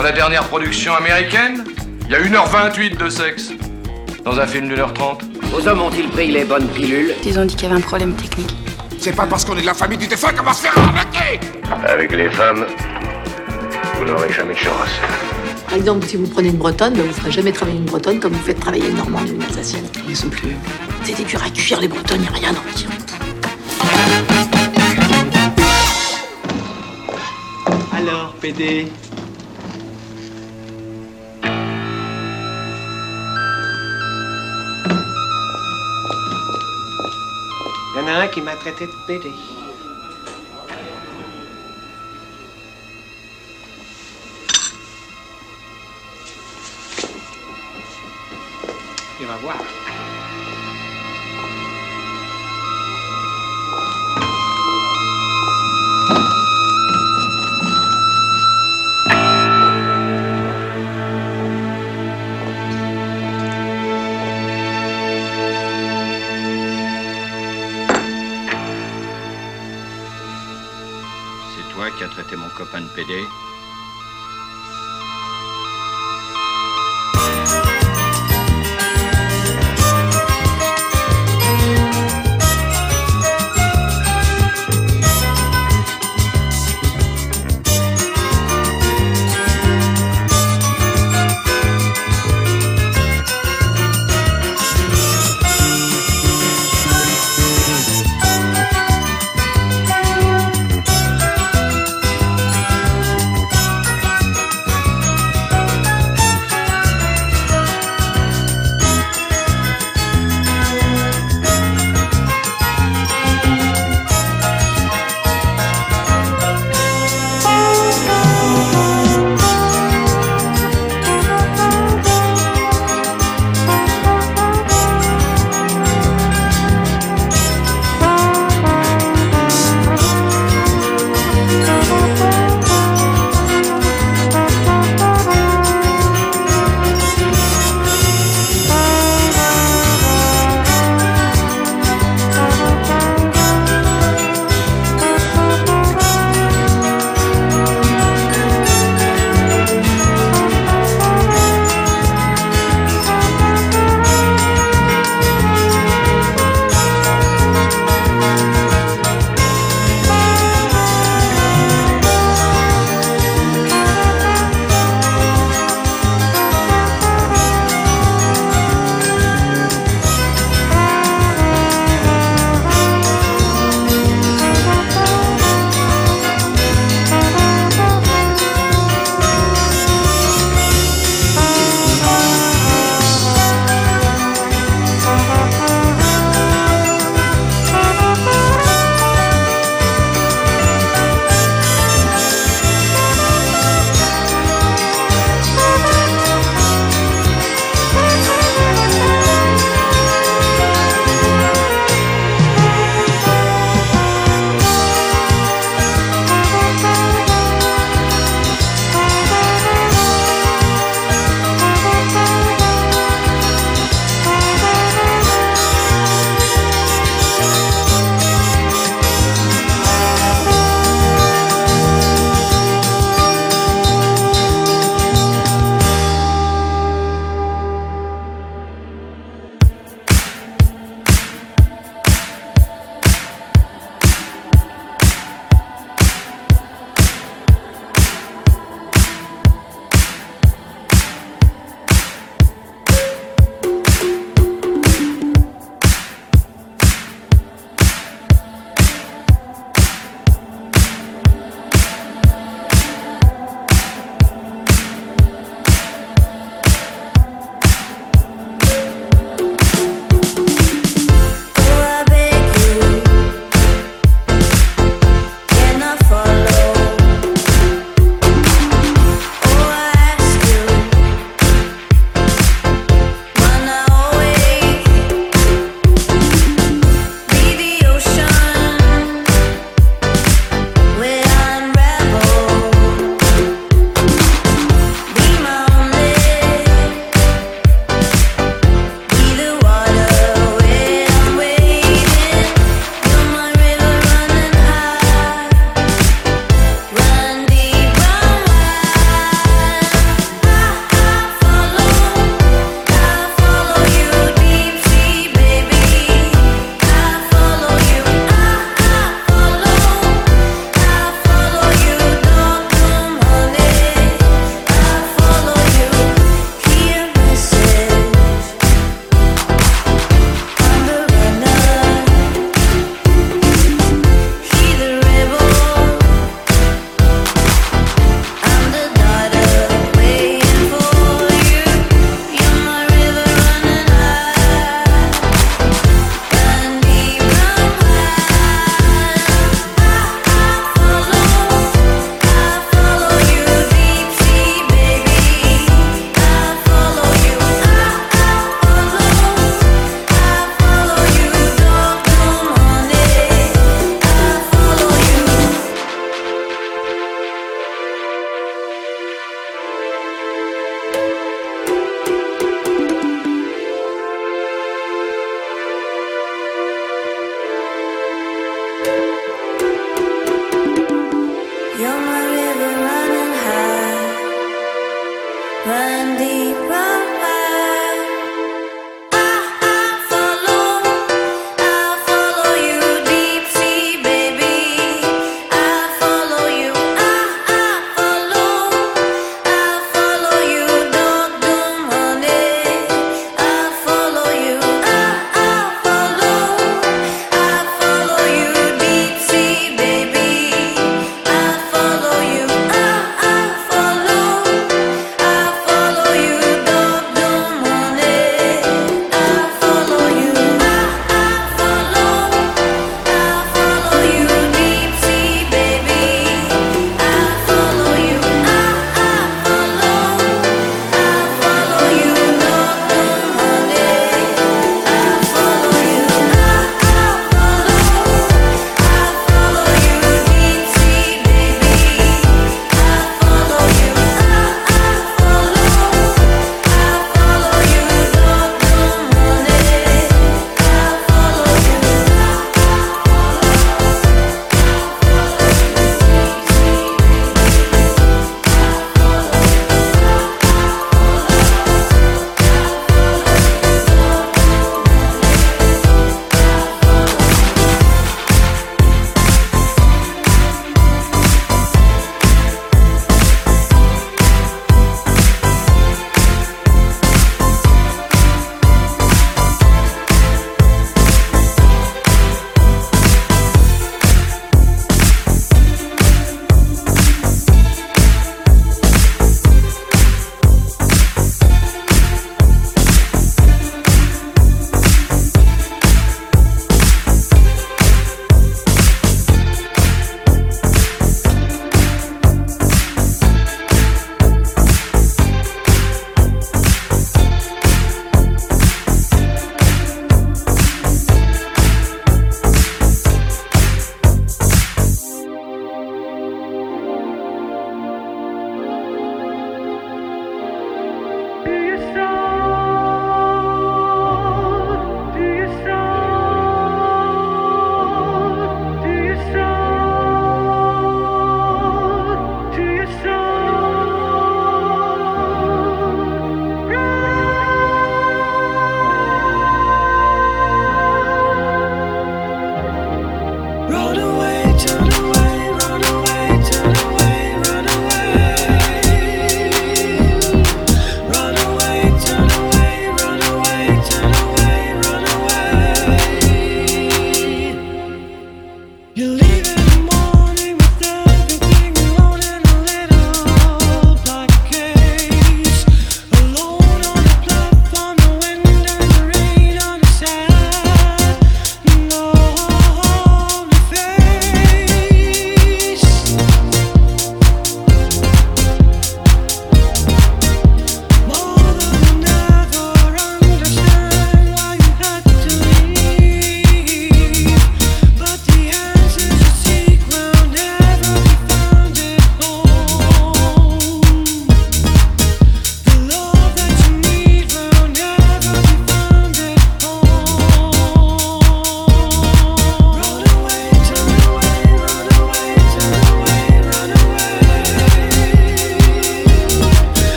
Dans la dernière production américaine, il y a 1h28 de sexe. Dans un film d'1h30. Vos hommes ont-ils pris les bonnes pilules? Ils ont dit qu'il y avait un problème technique. C'est pas parce qu'on est de la famille du défunt qu'on va se faire arnaquer Avec les femmes, vous n'aurez jamais de chance. Par exemple, si vous prenez une bretonne, ben, vous ne ferez jamais travailler une bretonne comme vous faites travailler une normande ou une alsacienne. Ils sont plus. C'était dur à cuire, les bretonnes, y a rien dans le tir. Alors, PD qui m'a traité de PD.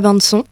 La bande son.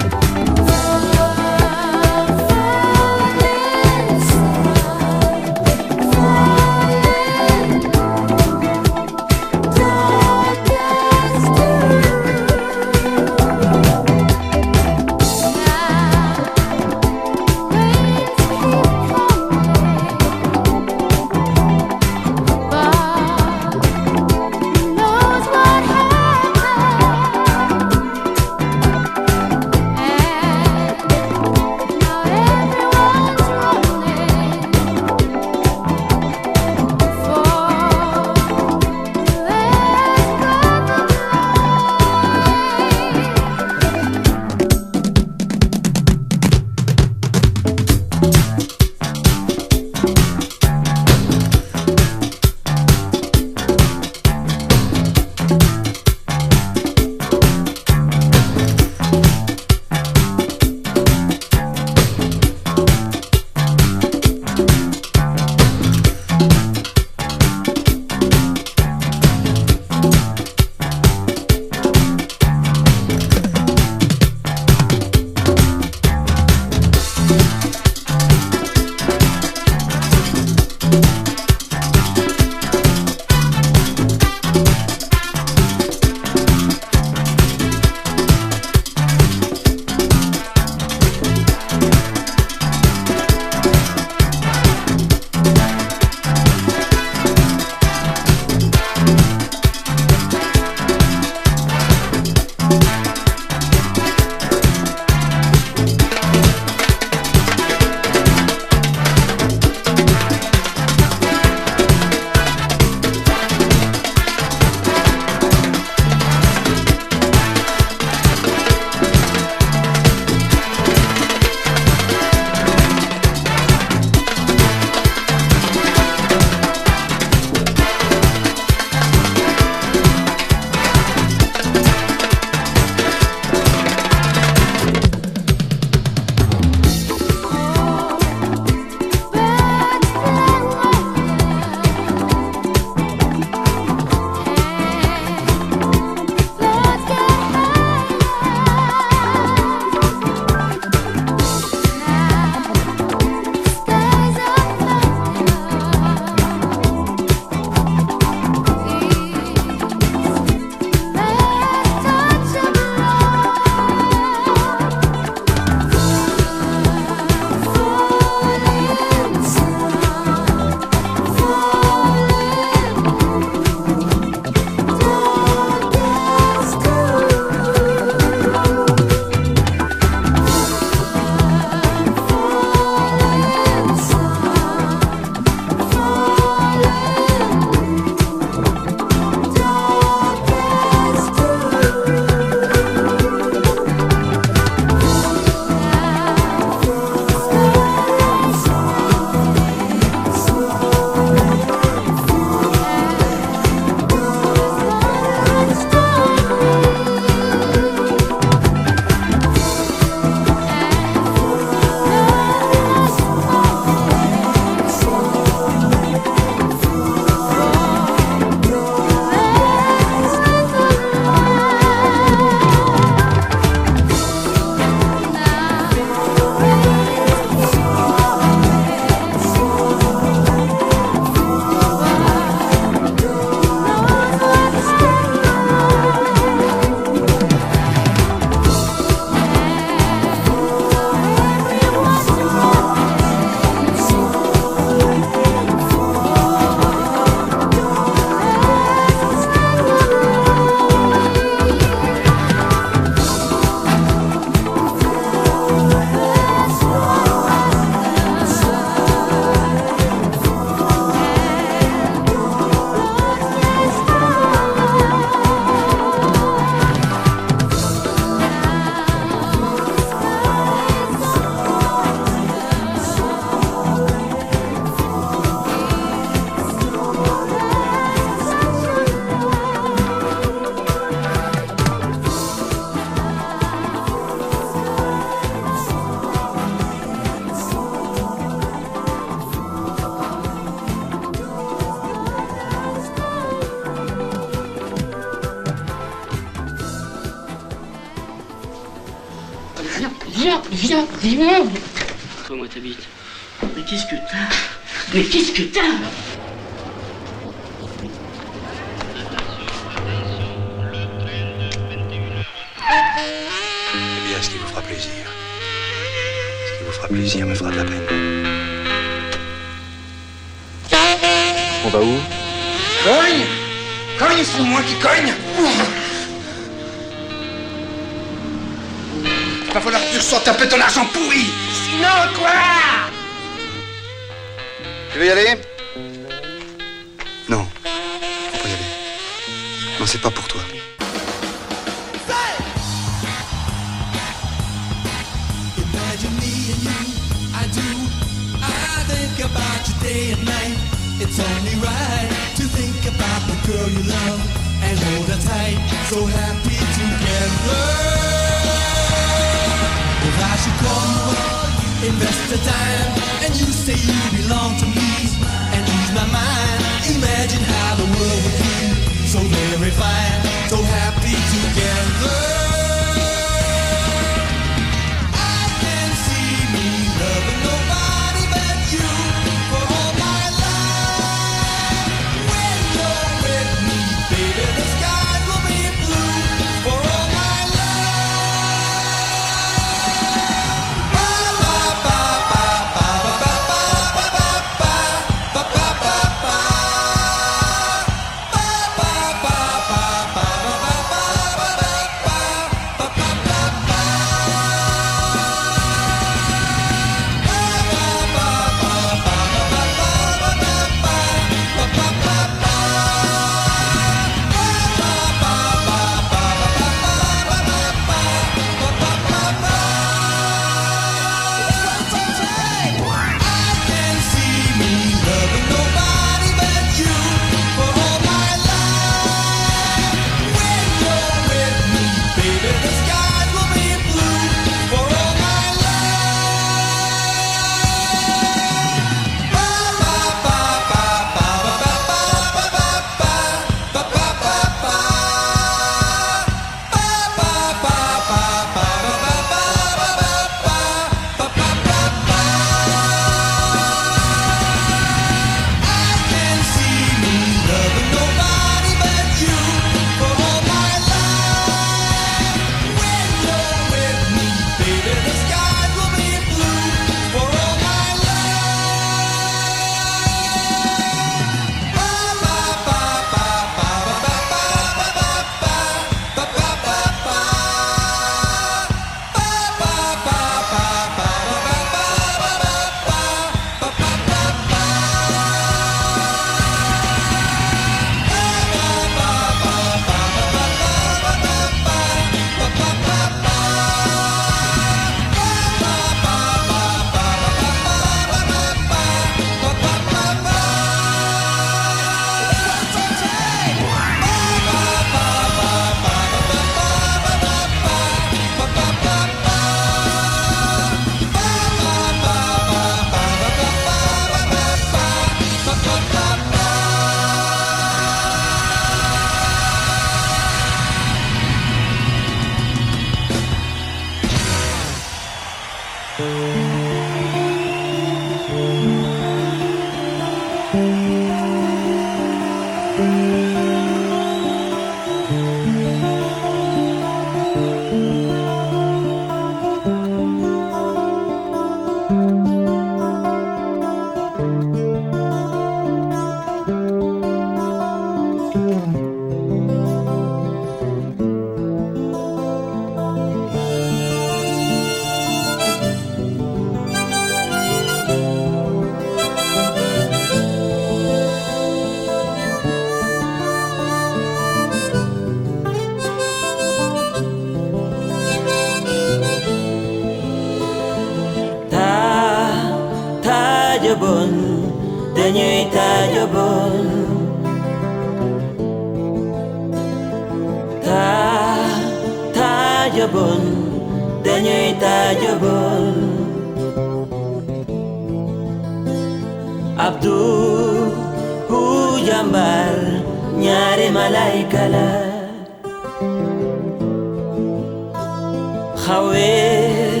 Xawee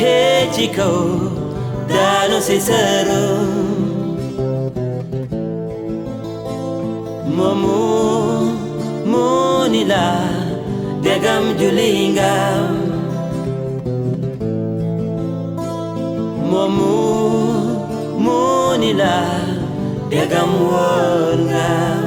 hee ci kaw daanu si sërëm moomu moo ni la degam juli ngam moomu moo ni la degam woor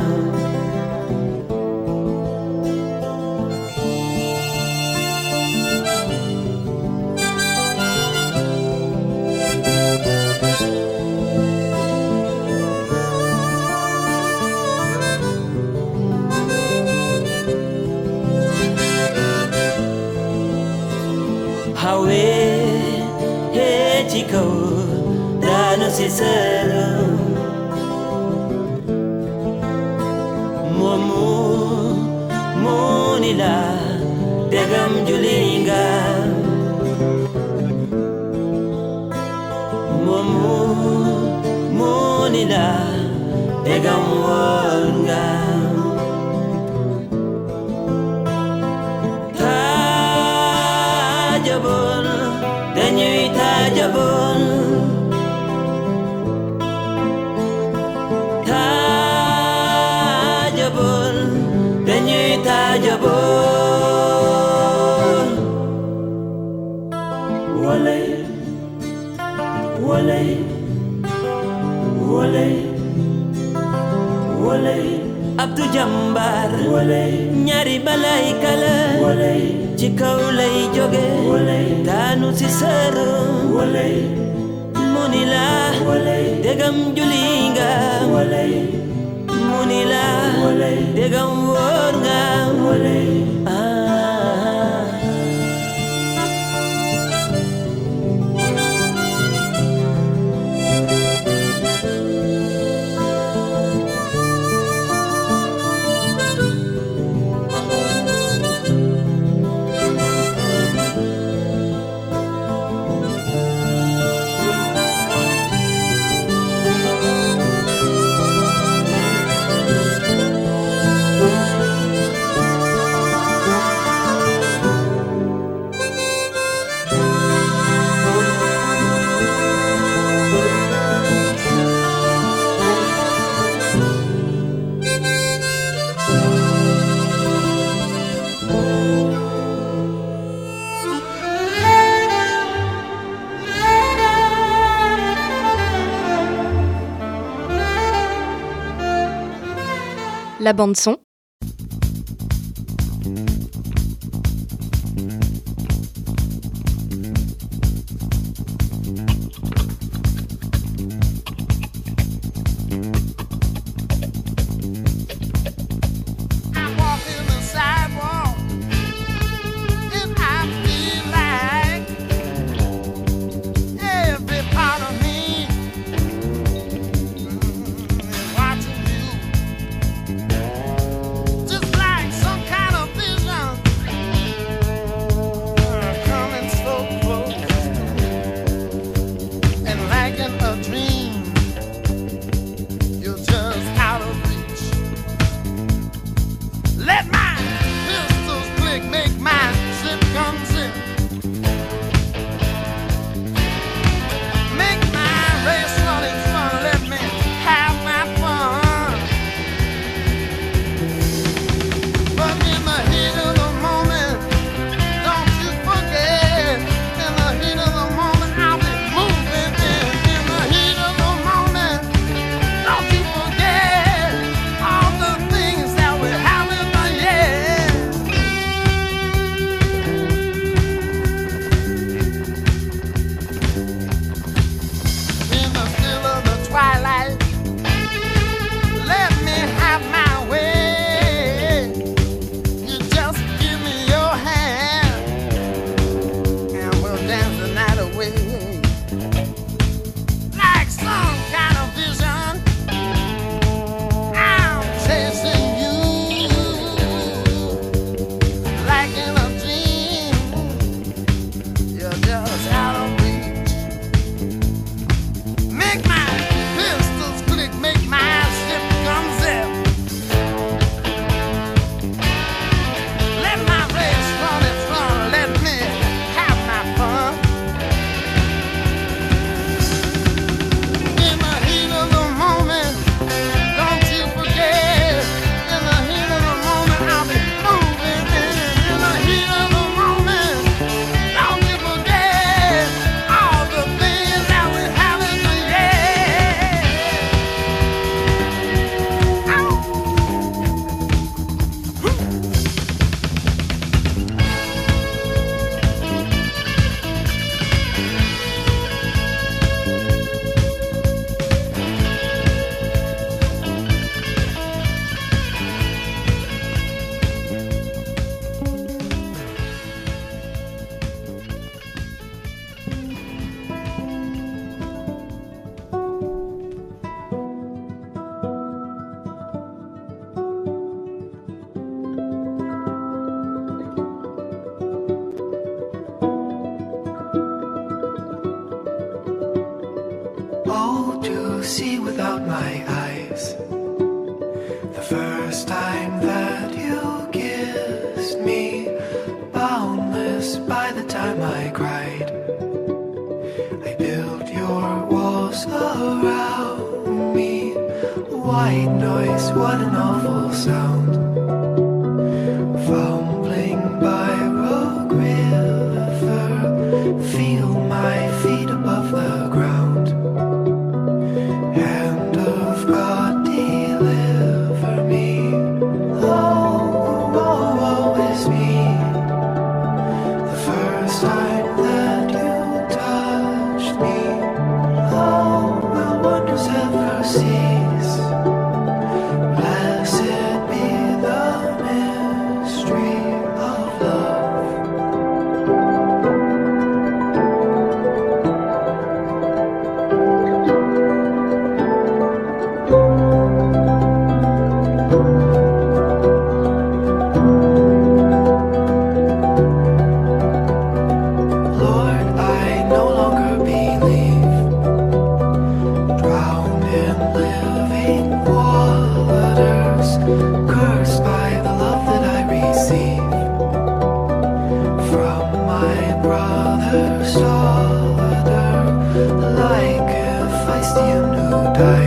daanu si sërëm moomu moo degam juli nga moomu moo ni degam woor walay ñaari balay kala. Ci kaw lay jóge daanu si sërëm mu ni la dégam juli nga mu ni la dégam wóor La bande son. Daughter, like Hephaestion who died. Alexander's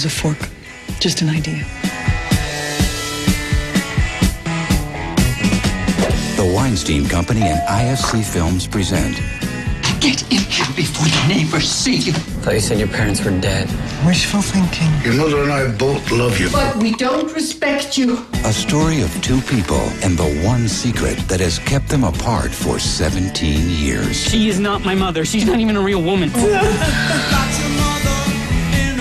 use a fork. Just an idea. The Weinstein Company and IFC Films present Get in here before the neighbors see you. thought you said your parents were dead. Wishful thinking. Your mother and I both love you. But we don't respect you. a story of two people and the one secret that has kept them apart for 17 years. She is not my mother. She's not even a real woman.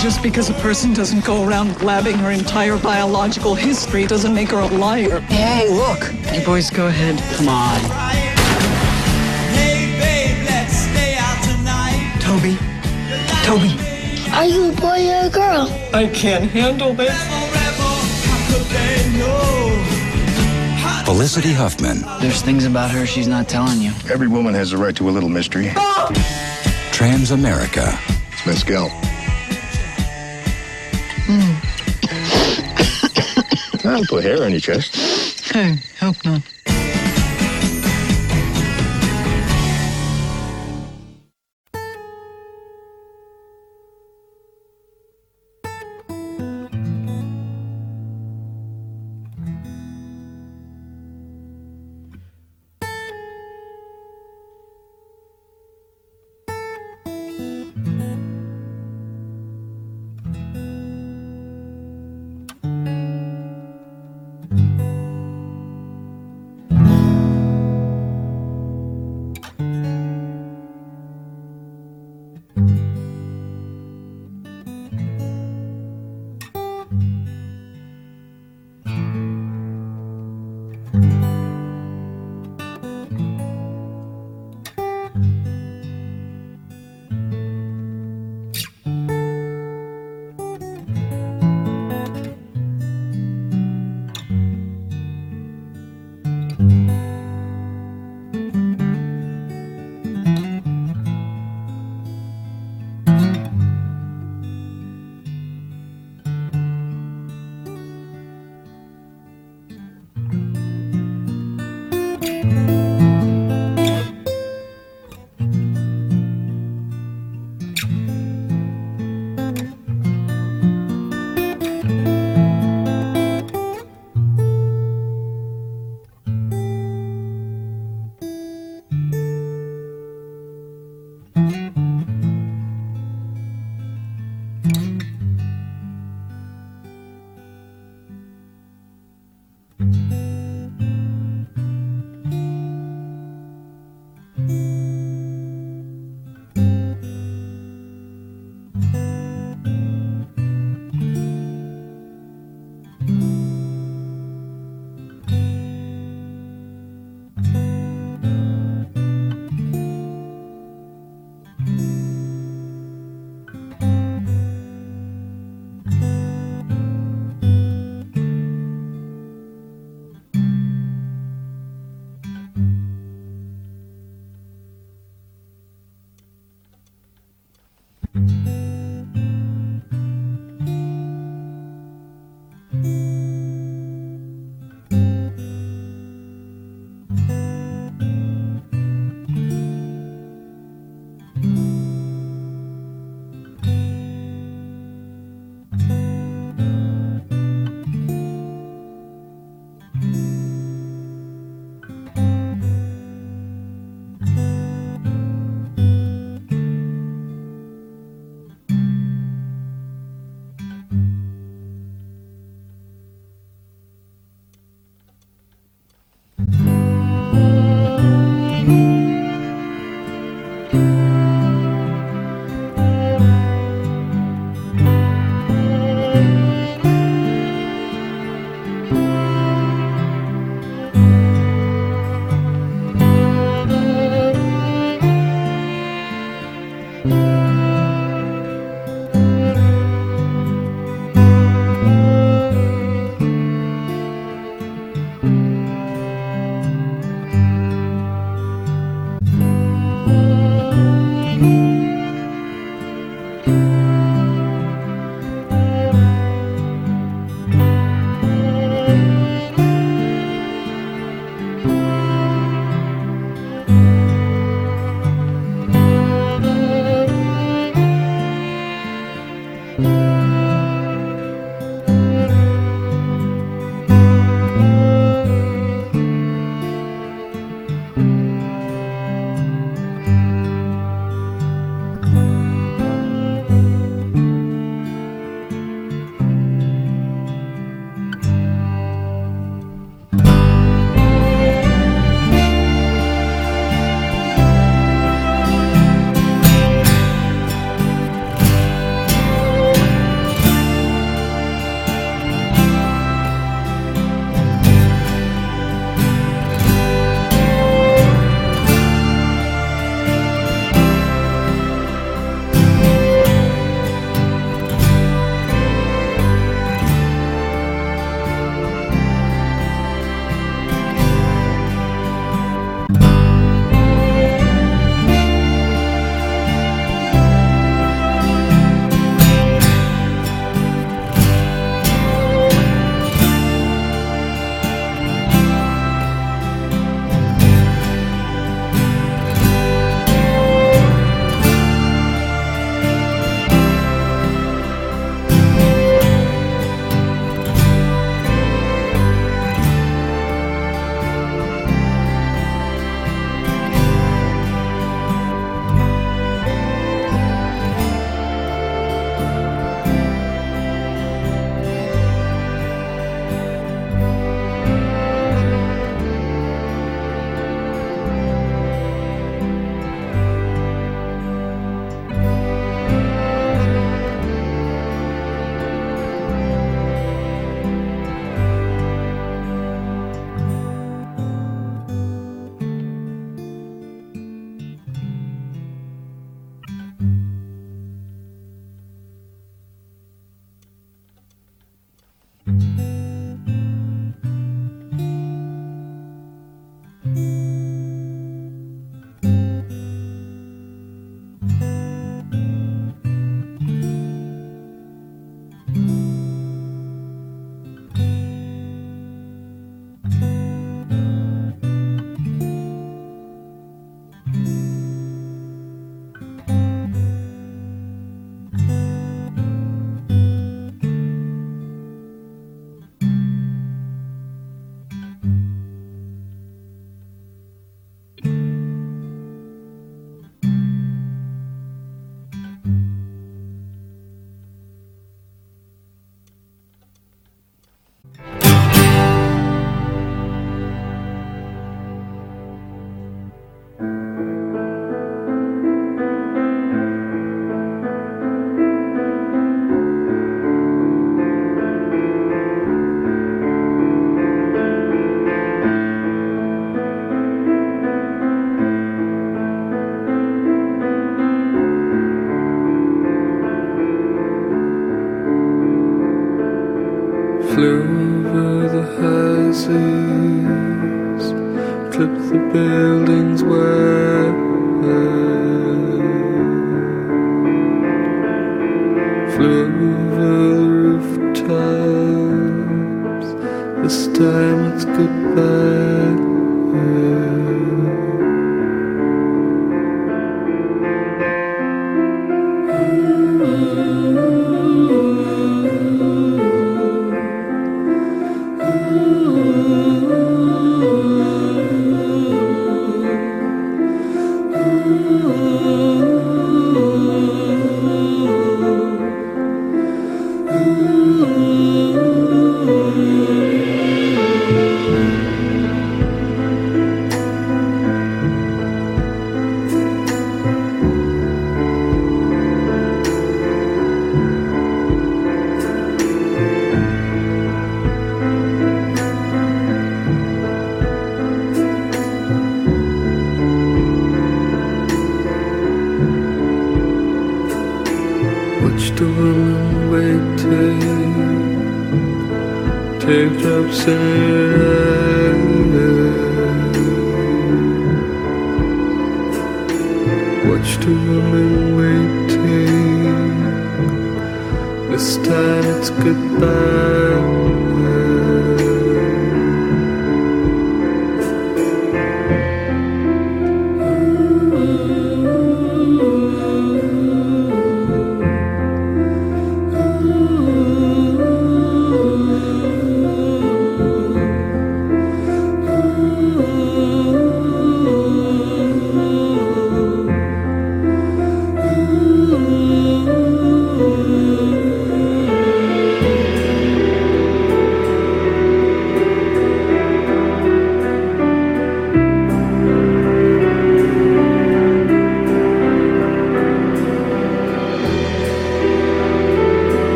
Just because a person doesn't go around blabbing her entire biological history doesn't make her a liar. Hey, look. You boys go ahead. Come on. Toby. Toby. Are you a boy or a girl? I can't handle this. Felicity Huffman, There's things about her she's not telling you. Every woman has a right to a little mystery. Transamerica, It's Mescal. I'll put hair on your chest. Hey, hope not.